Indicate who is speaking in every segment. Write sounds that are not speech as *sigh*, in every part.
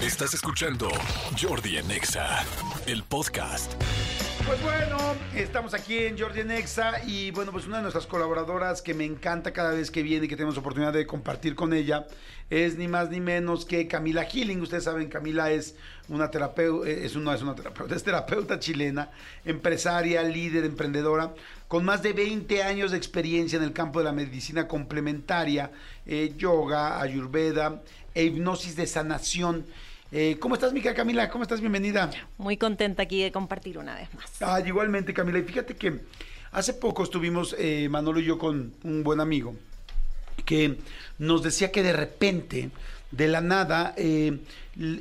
Speaker 1: Estás escuchando Jordi en Exa, el podcast.
Speaker 2: Pues bueno, estamos aquí en Jordi Nexa y bueno, pues una de nuestras colaboradoras que me encanta cada vez que viene y que tenemos oportunidad de compartir con ella es ni más ni menos que Camila Healing. Ustedes saben, Camila es una terapeuta, es una, es una *laughs* terapeuta chilena, empresaria, líder, emprendedora, con más de 20 años de experiencia en el campo de la medicina complementaria, eh, yoga, ayurveda e hipnosis de sanación. Eh, ¿Cómo estás, Mica Camila? ¿Cómo estás? Bienvenida.
Speaker 3: Muy contenta aquí de compartir una vez más.
Speaker 2: Ah, igualmente, Camila. Y fíjate que hace poco estuvimos, eh, Manolo y yo, con un buen amigo que nos decía que de repente, de la nada, eh,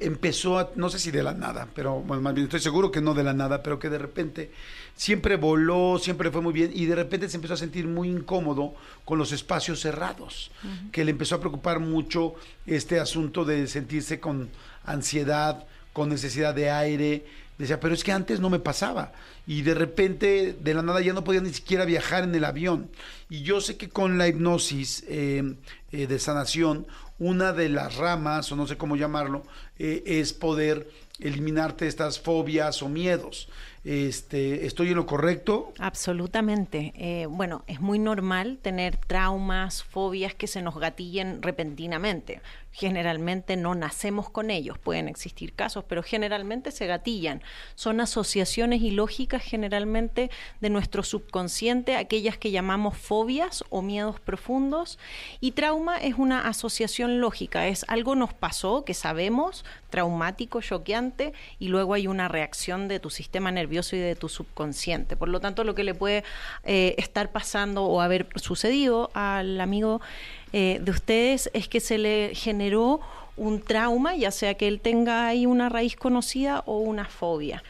Speaker 2: empezó a, no sé si de la nada, pero bueno, más bien estoy seguro que no de la nada, pero que de repente siempre voló, siempre fue muy bien y de repente se empezó a sentir muy incómodo con los espacios cerrados, que le empezó a preocupar mucho este asunto de sentirse con ansiedad, con necesidad de aire. Decía, pero es que antes no me pasaba. Y de repente, de la nada, ya no podía ni siquiera viajar en el avión. Y yo sé que con la hipnosis eh, eh, de sanación, una de las ramas, o no sé cómo llamarlo, eh, es poder eliminarte estas fobias o miedos. Este, ¿Estoy en lo correcto?
Speaker 3: Absolutamente. Eh, bueno, es muy normal tener traumas, fobias que se nos gatillen repentinamente. Generalmente no nacemos con ellos, pueden existir casos, pero generalmente se gatillan. Son asociaciones ilógicas generalmente de nuestro subconsciente, aquellas que llamamos fobias o miedos profundos. Y trauma es una asociación lógica, es algo nos pasó que sabemos, traumático, choqueante, y luego hay una reacción de tu sistema nervioso y de tu subconsciente. Por lo tanto, lo que le puede eh, estar pasando o haber sucedido al amigo eh, de ustedes es que se le generó un trauma, ya sea que él tenga ahí una raíz conocida o una fobia.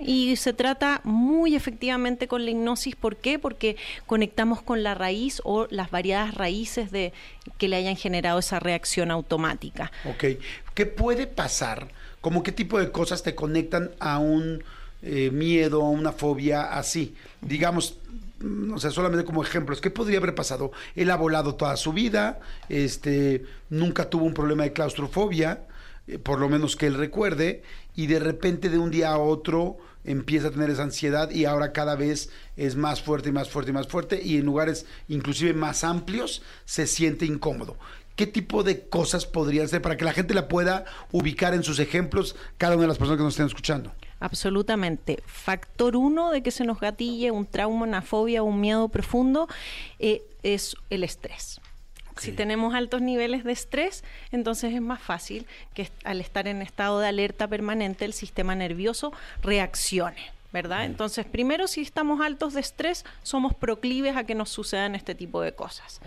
Speaker 3: Y se trata muy efectivamente con la hipnosis. ¿Por qué? Porque conectamos con la raíz o las variadas raíces de que le hayan generado esa reacción automática.
Speaker 2: Ok. ¿Qué puede pasar? ¿Cómo qué tipo de cosas te conectan a un eh, miedo, a una fobia así? Digamos, o sea, solamente como ejemplos, ¿qué podría haber pasado? Él ha volado toda su vida, este, nunca tuvo un problema de claustrofobia, eh, por lo menos que él recuerde, y de repente de un día a otro empieza a tener esa ansiedad y ahora cada vez es más fuerte y más fuerte y más fuerte y en lugares inclusive más amplios se siente incómodo. ¿Qué tipo de cosas podrían ser para que la gente la pueda ubicar en sus ejemplos, cada una de las personas que nos estén escuchando?
Speaker 3: Absolutamente. Factor uno de que se nos gatille un trauma, una fobia, un miedo profundo eh, es el estrés. Si tenemos altos niveles de estrés, entonces es más fácil que al estar en estado de alerta permanente el sistema nervioso reaccione. ¿Verdad? Entonces, primero, si estamos altos de estrés, somos proclives a que nos sucedan este tipo de cosas.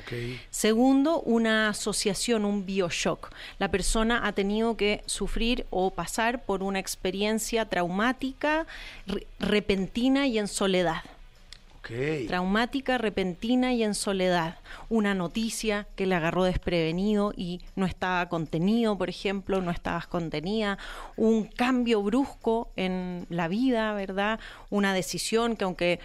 Speaker 3: Segundo, una asociación, un bioshock. La persona ha tenido que sufrir o pasar por una experiencia traumática, repentina y en soledad. Traumática, repentina y en soledad. Una noticia que le agarró desprevenido y no estaba contenido, por ejemplo, no estabas contenida. Un cambio brusco en la vida, ¿verdad? Una decisión que aunque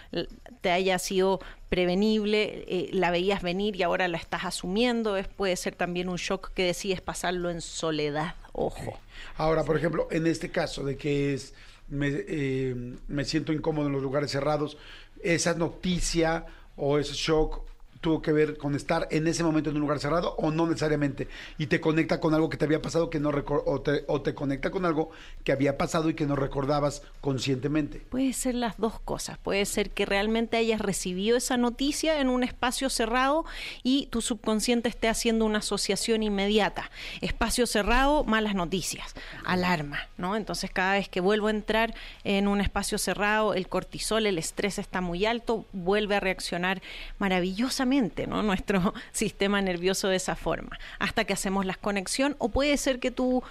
Speaker 3: te haya sido prevenible, eh, la veías venir y ahora la estás asumiendo. Es, puede ser también un shock que decides pasarlo en soledad. Ojo.
Speaker 2: Ahora, por ejemplo, en este caso de que es me, eh, me siento incómodo en los lugares cerrados, esa noticia o ese shock tuvo que ver con estar en ese momento en un lugar cerrado o no necesariamente y te conecta con algo que te había pasado que no o te, o te conecta con algo que había pasado y que no recordabas conscientemente.
Speaker 3: Puede ser las dos cosas, puede ser que realmente hayas recibido esa noticia en un espacio cerrado y tu subconsciente esté haciendo una asociación inmediata. Espacio cerrado, malas noticias, alarma, ¿no? Entonces cada vez que vuelvo a entrar en un espacio cerrado, el cortisol, el estrés está muy alto, vuelve a reaccionar maravillosamente ¿no? nuestro *laughs* sistema nervioso de esa forma, hasta que hacemos la conexión, o puede ser que tú,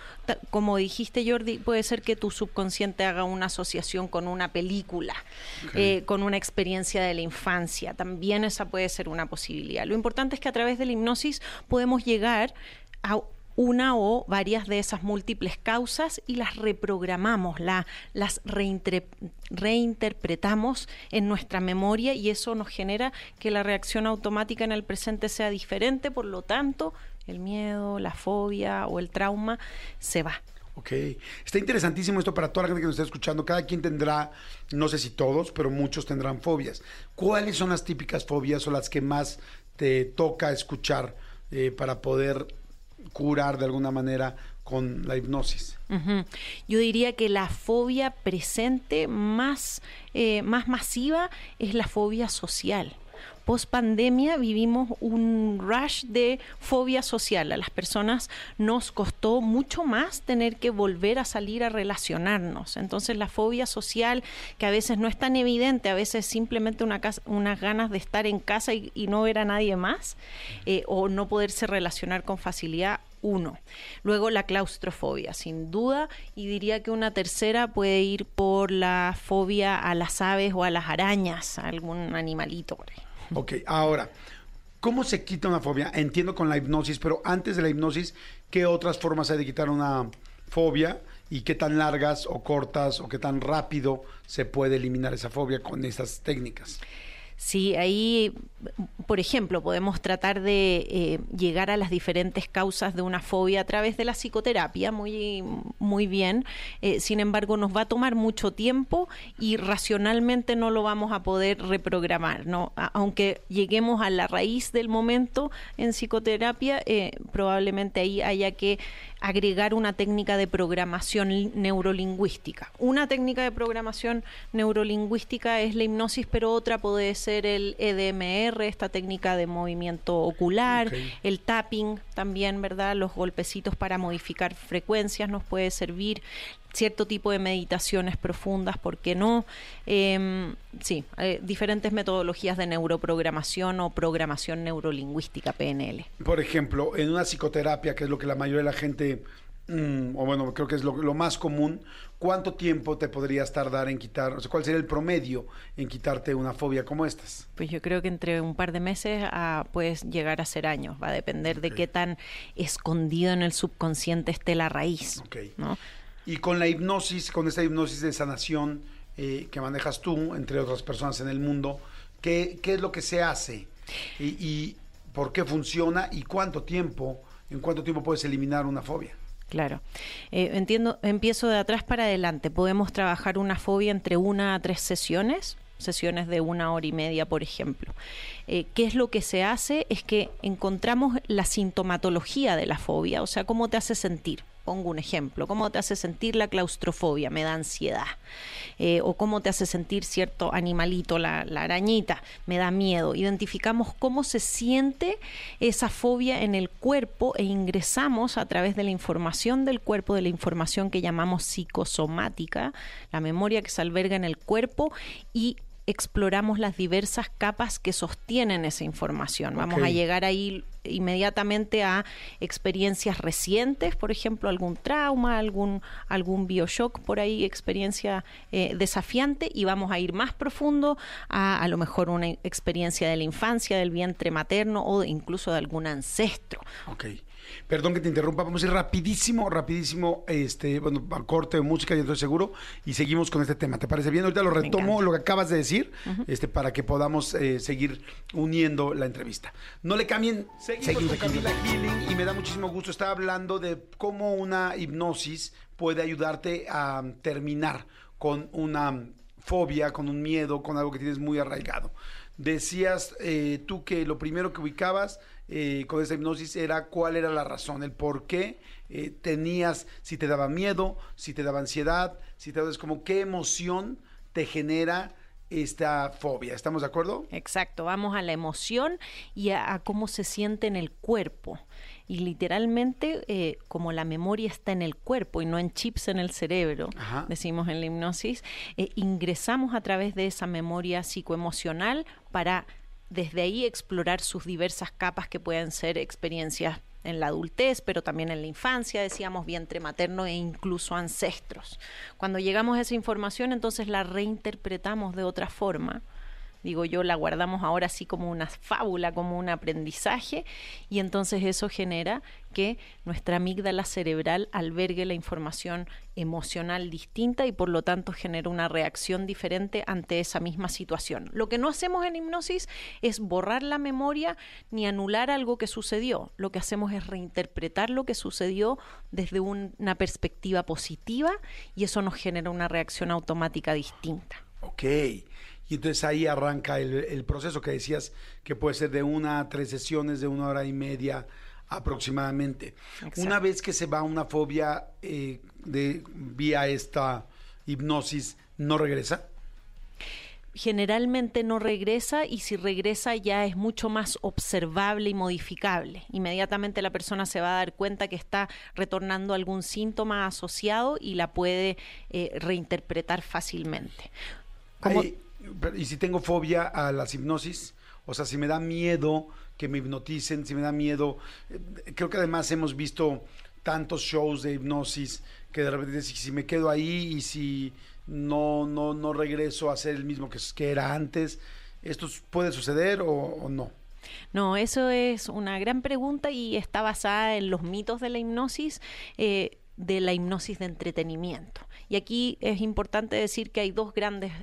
Speaker 3: como dijiste Jordi, puede ser que tu subconsciente haga una asociación con una película, eh, con una experiencia de la infancia, también esa puede ser una posibilidad. Lo importante es que a través de la hipnosis podemos llegar a una o varias de esas múltiples causas y las reprogramamos, la, las reinterpretamos en nuestra memoria y eso nos genera que la reacción automática en el presente sea diferente, por lo tanto, el miedo, la fobia o el trauma se va.
Speaker 2: Ok, está interesantísimo esto para toda la gente que nos está escuchando. Cada quien tendrá, no sé si todos, pero muchos tendrán fobias. ¿Cuáles son las típicas fobias o las que más te toca escuchar eh, para poder curar de alguna manera con la hipnosis?
Speaker 3: Yo diría que la fobia presente más, eh, más masiva es la fobia social. Post pandemia vivimos un rush de fobia social. A las personas nos costó mucho más tener que volver a salir a relacionarnos. Entonces la fobia social, que a veces no es tan evidente, a veces simplemente una unas ganas de estar en casa y, y no ver a nadie más, eh, o no poderse relacionar con facilidad, uno. Luego la claustrofobia, sin duda, y diría que una tercera puede ir por la fobia a las aves o a las arañas, a algún animalito por ahí.
Speaker 2: Ok, ahora, ¿cómo se quita una fobia? Entiendo con la hipnosis, pero antes de la hipnosis, ¿qué otras formas hay de quitar una fobia? ¿Y qué tan largas o cortas o qué tan rápido se puede eliminar esa fobia con estas técnicas?
Speaker 3: Sí, ahí, por ejemplo, podemos tratar de eh, llegar a las diferentes causas de una fobia a través de la psicoterapia, muy, muy bien. Eh, sin embargo, nos va a tomar mucho tiempo y racionalmente no lo vamos a poder reprogramar. ¿no? Aunque lleguemos a la raíz del momento en psicoterapia, eh, probablemente ahí haya que agregar una técnica de programación li- neurolingüística. Una técnica de programación neurolingüística es la hipnosis, pero otra puede ser el EDMR, esta técnica de movimiento ocular, el tapping también, ¿verdad? Los golpecitos para modificar frecuencias nos puede servir. Cierto tipo de meditaciones profundas, ¿por qué no? Em, sí, eh, diferentes metodologías de neuroprogramación o programación neurolingüística, PNL.
Speaker 2: Por ejemplo, en una psicoterapia, que es lo que la mayoría de la gente, mm, o bueno, creo que es lo, lo más común, ¿cuánto tiempo te podrías tardar en quitar, o sea, cuál sería el promedio en quitarte una fobia como estas?
Speaker 3: Pues yo creo que entre un par de meses a puedes llegar a ser años. Va a depender de qué tan escondido en el subconsciente esté la raíz. ¿no?
Speaker 2: Y con la hipnosis, con esta hipnosis de sanación eh, que manejas tú, entre otras personas en el mundo, ¿qué, qué es lo que se hace? Y, y por qué funciona? ¿Y cuánto tiempo, en cuánto tiempo puedes eliminar una fobia?
Speaker 3: Claro. Eh, entiendo, empiezo de atrás para adelante. Podemos trabajar una fobia entre una a tres sesiones, sesiones de una hora y media, por ejemplo. Eh, ¿Qué es lo que se hace? Es que encontramos la sintomatología de la fobia, o sea, cómo te hace sentir. Pongo un ejemplo, cómo te hace sentir la claustrofobia, me da ansiedad. Eh, o cómo te hace sentir cierto animalito, la, la arañita, me da miedo. Identificamos cómo se siente esa fobia en el cuerpo e ingresamos a través de la información del cuerpo, de la información que llamamos psicosomática, la memoria que se alberga en el cuerpo y exploramos las diversas capas que sostienen esa información. Vamos a llegar ahí inmediatamente a experiencias recientes, por ejemplo, algún trauma, algún, algún bioshock por ahí, experiencia eh, desafiante, y vamos a ir más profundo a a lo mejor una experiencia de la infancia, del vientre materno o incluso de algún ancestro.
Speaker 2: Ok. Perdón que te interrumpa, vamos a ir rapidísimo, rapidísimo, este, bueno, a corte de música, ya estoy seguro, y seguimos con este tema. ¿Te parece bien? Ahorita lo retomo, lo que acabas de decir, este, para que podamos eh, seguir uniendo la entrevista. No le cambien, seguimos, con Camila Healing, y me da muchísimo gusto estar hablando de cómo una hipnosis puede ayudarte a terminar con una fobia, con un miedo, con algo que tienes muy arraigado. Decías eh, tú que lo primero que ubicabas eh, con esa hipnosis era cuál era la razón, el por qué eh, tenías, si te daba miedo, si te daba ansiedad, si te daba, es como qué emoción te genera esta fobia. ¿Estamos de acuerdo?
Speaker 3: Exacto, vamos a la emoción y a, a cómo se siente en el cuerpo. Y literalmente, eh, como la memoria está en el cuerpo y no en chips en el cerebro,
Speaker 2: Ajá.
Speaker 3: decimos en la hipnosis, eh, ingresamos a través de esa memoria psicoemocional para desde ahí explorar sus diversas capas que pueden ser experiencias en la adultez, pero también en la infancia, decíamos vientre materno e incluso ancestros. Cuando llegamos a esa información, entonces la reinterpretamos de otra forma digo yo, la guardamos ahora así como una fábula, como un aprendizaje, y entonces eso genera que nuestra amígdala cerebral albergue la información emocional distinta y por lo tanto genera una reacción diferente ante esa misma situación. Lo que no hacemos en hipnosis es borrar la memoria ni anular algo que sucedió. Lo que hacemos es reinterpretar lo que sucedió desde una perspectiva positiva y eso nos genera una reacción automática distinta.
Speaker 2: Ok. Y entonces ahí arranca el, proceso que decías que puede ser de una a tres sesiones de una hora y media aproximadamente. Una vez que se va una fobia eh, de vía esta hipnosis, ¿no regresa?
Speaker 3: generalmente no regresa y si regresa ya es mucho más observable y modificable. Inmediatamente la persona se va a dar cuenta que está retornando algún síntoma asociado y la puede eh, reinterpretar fácilmente.
Speaker 2: Y si tengo fobia a las hipnosis, o sea, si me da miedo que me hipnoticen, si me da miedo, eh, creo que además hemos visto tantos shows de hipnosis que de repente si me quedo ahí y si no, no, no regreso a ser el mismo que, que era antes, ¿esto puede suceder o, no?
Speaker 3: No, eso es una gran pregunta y está basada en los mitos de la hipnosis. Eh, de la hipnosis de entretenimiento. Y aquí es importante decir que hay dos grandes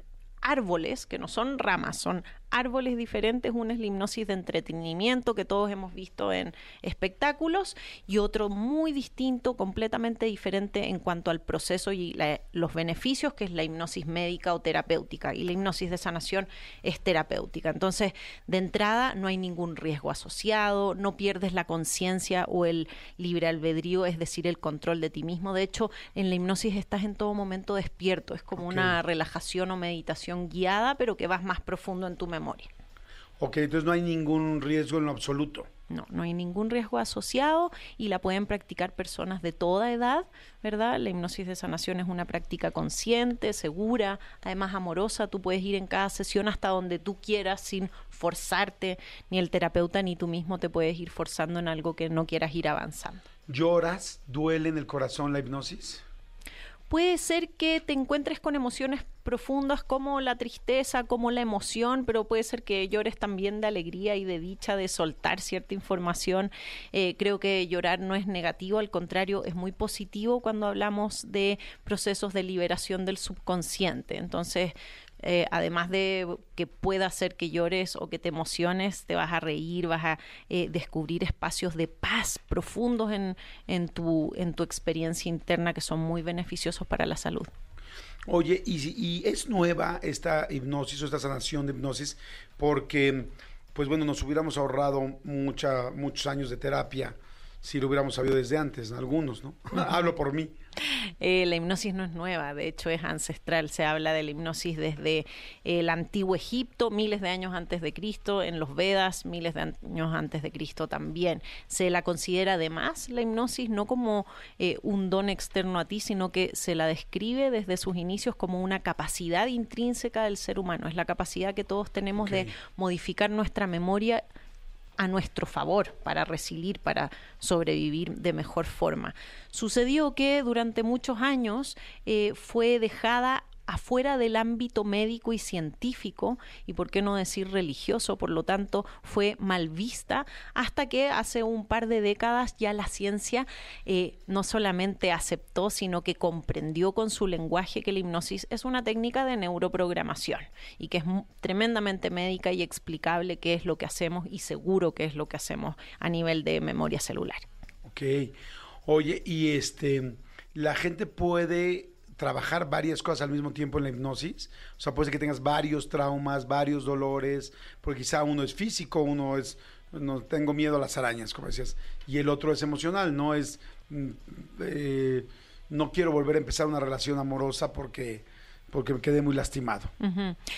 Speaker 3: árboles, que no son ramas, son árboles diferentes. Uno es la hipnosis de entretenimiento que todos hemos visto en espectáculos y otro muy distinto, completamente diferente en cuanto al proceso y los beneficios, que es la hipnosis médica o terapéutica. Y la hipnosis de sanación es terapéutica. Entonces, de entrada, no hay ningún riesgo asociado, no pierdes la conciencia o el libre albedrío, es decir, el control de ti mismo. De hecho, en la hipnosis estás en todo momento despierto. Es como una relajación o meditación guiada, pero que vas más profundo en tu mente memoria.
Speaker 2: Ok, entonces no hay ningún riesgo en lo absoluto.
Speaker 3: No, no hay ningún riesgo asociado y la pueden practicar personas de toda edad, ¿verdad? La hipnosis de sanación es una práctica consciente, segura, además amorosa. Tú puedes ir en cada sesión hasta donde tú quieras sin forzarte, ni el terapeuta ni tú mismo te puedes ir forzando en algo que no quieras ir avanzando.
Speaker 2: ¿Lloras? ¿Duele en el corazón la hipnosis?
Speaker 3: Puede ser que te encuentres con emociones profundas como la tristeza, como la emoción, pero puede ser que llores también de alegría y de dicha de soltar cierta información. Eh, creo que llorar no es negativo, al contrario, es muy positivo cuando hablamos de procesos de liberación del subconsciente. Entonces, eh, además de que pueda hacer que llores o que te emociones, te vas a reír, vas a eh, descubrir espacios de paz profundos en, en, tu, en tu experiencia interna que son muy beneficiosos para la salud.
Speaker 2: Oye, y, y es nueva esta hipnosis o esta sanación de hipnosis porque, pues bueno, nos hubiéramos ahorrado mucha, muchos años de terapia si lo hubiéramos sabido desde antes, algunos, ¿no? *laughs* Hablo por mí.
Speaker 3: Eh, la hipnosis no es nueva, de hecho es ancestral. Se habla de la hipnosis desde el antiguo Egipto, miles de años antes de Cristo, en los Vedas, miles de años antes de Cristo también. Se la considera además la hipnosis no como eh, un don externo a ti, sino que se la describe desde sus inicios como una capacidad intrínseca del ser humano. Es la capacidad que todos tenemos de modificar nuestra memoria a nuestro favor para resilir, para sobrevivir de mejor forma. Sucedió que durante muchos años eh, fue dejada afuera del ámbito médico y científico, y por qué no decir religioso, por lo tanto fue mal vista, hasta que hace un par de décadas ya la ciencia eh, no solamente aceptó, sino que comprendió con su lenguaje que la hipnosis es una técnica de neuroprogramación y que es tremendamente médica y explicable qué es lo que hacemos y seguro qué es lo que hacemos a nivel de memoria celular.
Speaker 2: Ok. Oye, y este, la gente puede trabajar varias cosas al mismo tiempo en la hipnosis. O sea, puede ser que tengas varios traumas, varios dolores, porque quizá uno es físico, uno es, no tengo miedo a las arañas, como decías, y el otro es emocional, no es, mm, eh, no quiero volver a empezar una relación amorosa porque porque me quedé muy lastimado.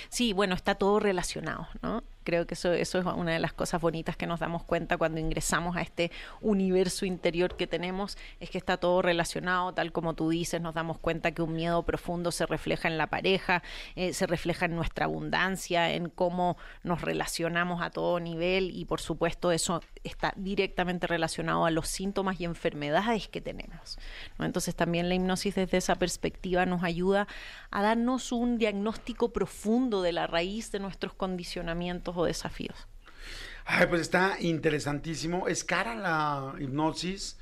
Speaker 3: Sí, bueno, está todo relacionado, ¿no? Creo que eso, eso es una de las cosas bonitas que nos damos cuenta cuando ingresamos a este universo interior que tenemos, es que está todo relacionado, tal como tú dices, nos damos cuenta que un miedo profundo se refleja en la pareja, eh, se refleja en nuestra abundancia, en cómo nos relacionamos a todo nivel y por supuesto eso está directamente relacionado a los síntomas y enfermedades que tenemos. Entonces también la hipnosis desde esa perspectiva nos ayuda a darnos un diagnóstico profundo de la raíz de nuestros condicionamientos desafíos.
Speaker 2: Ay, pues está interesantísimo. ¿Es cara la hipnosis?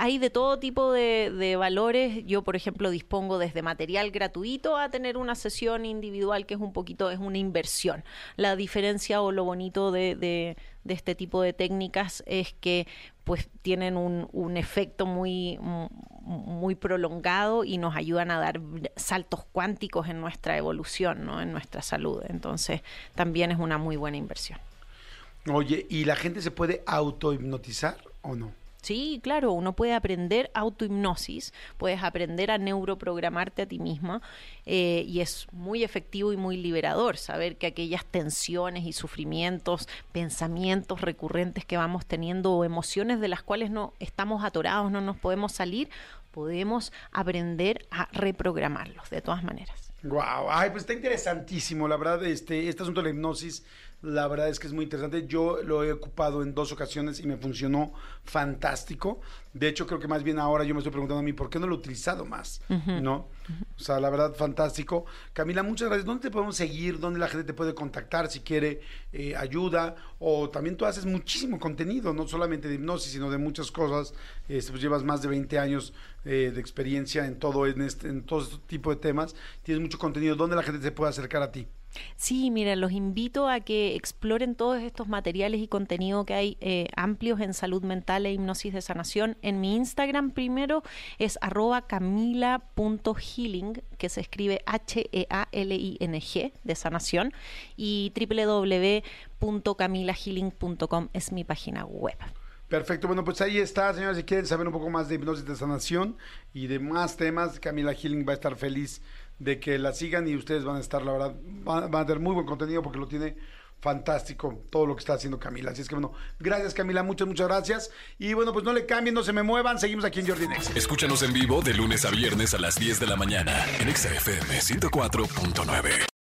Speaker 3: hay de todo tipo de, valores. Yo, por ejemplo, dispongo desde material gratuito a tener una sesión individual que es un poquito, es una inversión. La diferencia o lo bonito de, de, este tipo de técnicas es que pues tienen un, un efecto muy, muy prolongado y nos ayudan a dar saltos cuánticos en nuestra evolución, ¿no? en nuestra salud. Entonces, también es una muy buena inversión.
Speaker 2: Oye, ¿y la gente se puede autohipnotizar o no?
Speaker 3: Sí, claro, uno puede aprender autohipnosis, puedes aprender a neuroprogramarte a ti misma eh, y es muy efectivo y muy liberador saber que aquellas tensiones y sufrimientos, pensamientos recurrentes que vamos teniendo o emociones de las cuales no estamos atorados, no nos podemos salir, podemos aprender a reprogramarlos de todas maneras.
Speaker 2: Wow, ay, pues está interesantísimo, la verdad, este, este asunto de la hipnosis la verdad es que es muy interesante. Yo lo he ocupado en dos ocasiones y me funcionó fantástico. De hecho, creo que más bien ahora yo me estoy preguntando a mí, ¿por qué no lo he utilizado más? ¿No? O sea, la verdad, fantástico. Camila, muchas gracias. ¿Dónde te podemos seguir? ¿Dónde la gente te puede contactar si quiere eh, ayuda? O también tú haces muchísimo contenido, no solamente de hipnosis, sino de muchas cosas. Este, pues llevas más de 20 años eh, de experiencia en todo, en, este, en todo este tipo de temas. Tienes mucho contenido. ¿Dónde la gente se puede acercar a ti?
Speaker 3: Sí, mira, los invito a que exploren todos estos materiales y contenido que hay eh, amplios en salud mental e hipnosis de sanación. En mi Instagram primero es arroba camila.healing, que se escribe H-E-A-L-I-N-G de sanación, y www.camilahealing.com es mi página web.
Speaker 2: Perfecto, bueno, pues ahí está, señores, si quieren saber un poco más de hipnosis de sanación y de más temas, Camila Healing va a estar feliz de que la sigan y ustedes van a estar, la verdad, van, a tener muy buen contenido porque lo tiene fantástico todo lo que está haciendo Camila. Así es que bueno, gracias Camila, muchas, muchas gracias. Y bueno, pues no le cambien, no se me muevan, seguimos aquí en Jordi Next.
Speaker 1: Escúchanos en vivo de lunes a viernes a las 10 de la mañana en XFM 104.9.